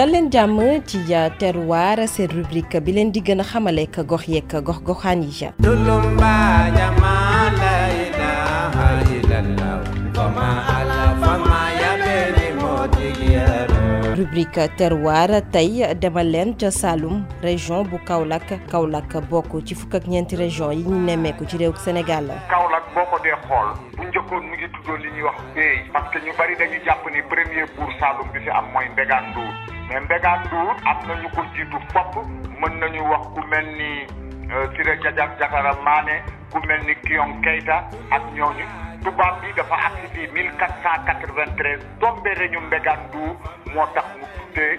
dal leen jàmm ci terroir seen rubrique bi leen di gën a xamale ak gox yeeg gox goxaan yi. rubrique terroir tey demal leen ca Saloum région bu Kaolack Kaolack bokk ci. fukk ak ñeenti région yi ñu nemmeeku ci réew Sénégal la. Kaolack boo ko dee xool bu njëkkoon mu ngi tuddoon li ñuy wax béy parce que ñu bari dañu jàpp ni premier buur Saloum bi fi am mooy Mbégane Ndour mais Mbégane Ndour am na ñu ko jiitu fopp mën nañu wax ku mel ni euh, Siré Jajak Jakara Mané ku mel ni Kiong Keita ak ñooñu tubaab bi dafa agsi fii 1493 tombé reñu Mbégane Ndour moo tax mu tuddee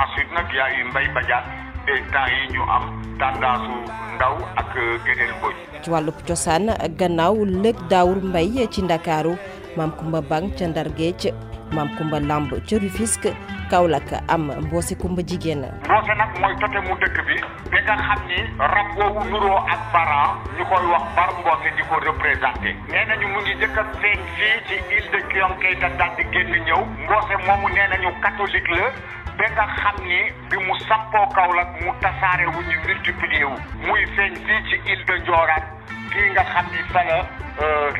ensuite nag y a eu Mbaye Badiane te temps yi ñu am tendance ndaw ak Gédel Mbodj. ci wàllub cosaan gannaaw lëg daawur mbay ci ndakaaru maam Kumba Bang ca Ndar Géej maam Kumba Lamb ca Rufisque Kaolack am mboose Kumba jigéen. mboose nag mooy tote mu dëkk bi. te nga xam ni rab boobu nuroo ak baran ñu koy wax bar mbooke di ko représenté nee nañu mu ngi jëkk a feeñ fii ci île de Kionkeita daal di génn ñëw mboose moomu nee nañu catholique la ba nga xam ni bi mu sappoo Kaolack mu tasaare wu ñu multiplier wu muy feeñ fii ci île de Ndiorat kii nga xam ni fa la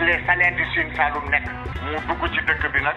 les Saléens du Sine Saloum nekk mu dugg ci dëkk bi nag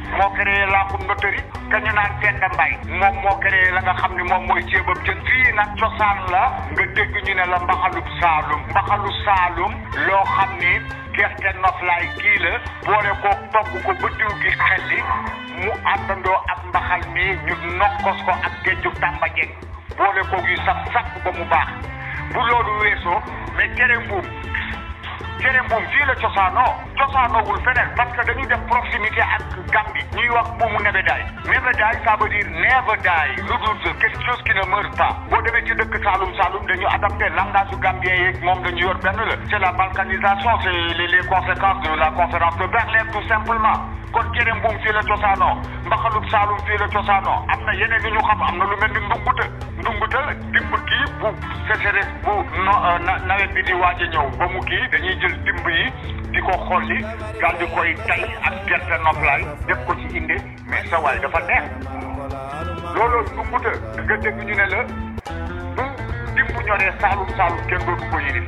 moo créé laaxum notari ka ñu naan Penda Mbaye moom moo créé la nga xam ne moom mooy ceebab jën fii nag cosaan la nga dégg ñu ne la mbaxalub saalum mbaxalu saalum loo xam ni gerte noflaay kii la boole ko togg ko ba diw gi xelli mu àndandoo ak mbaxal mi ñu nokkos ko ak géejug Tamba Dieng boole koog yu saf saf ba mu baax bu loolu weesoo mais cere mbuum cere mbuum fii la cosaanoo cosaanoogul feneen parce que dañu def proximité ak Gambie ñuy wax buumu nebedaay nebedaay ça veut dire never die lu dul quelque chose qui ne meurt pas boo demee ci dëkk Saalum Saalum dañu adapté langage su Gambien yeeg moom dañu yor benn la c'est la balkanisation c'est les les conséquences de la conférence de Berlin tout simplement kon cere mbuum fii la cosaanoo mbaxalub saalum fii la cosaanoo am na yeneen yu ñu xam am na lu mel ni ndumbuta ndumbuta dimb kii bu fesere bu no euh, na- nawet bi di waaj a ñëw ba mu kii dañuy jël dimb yi di ko xolli daal di koy tay ak gerte noflaay def ko ci inde mais sa waay dafa neex looloo ndumbuta nga dégg ñu ne la bu dimb ñoree saalum saalum kenn dootu ko yilif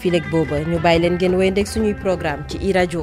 fii léegi booba ñu bàyyi leen ngeen wéy ndeg suñuy programme ci i rajo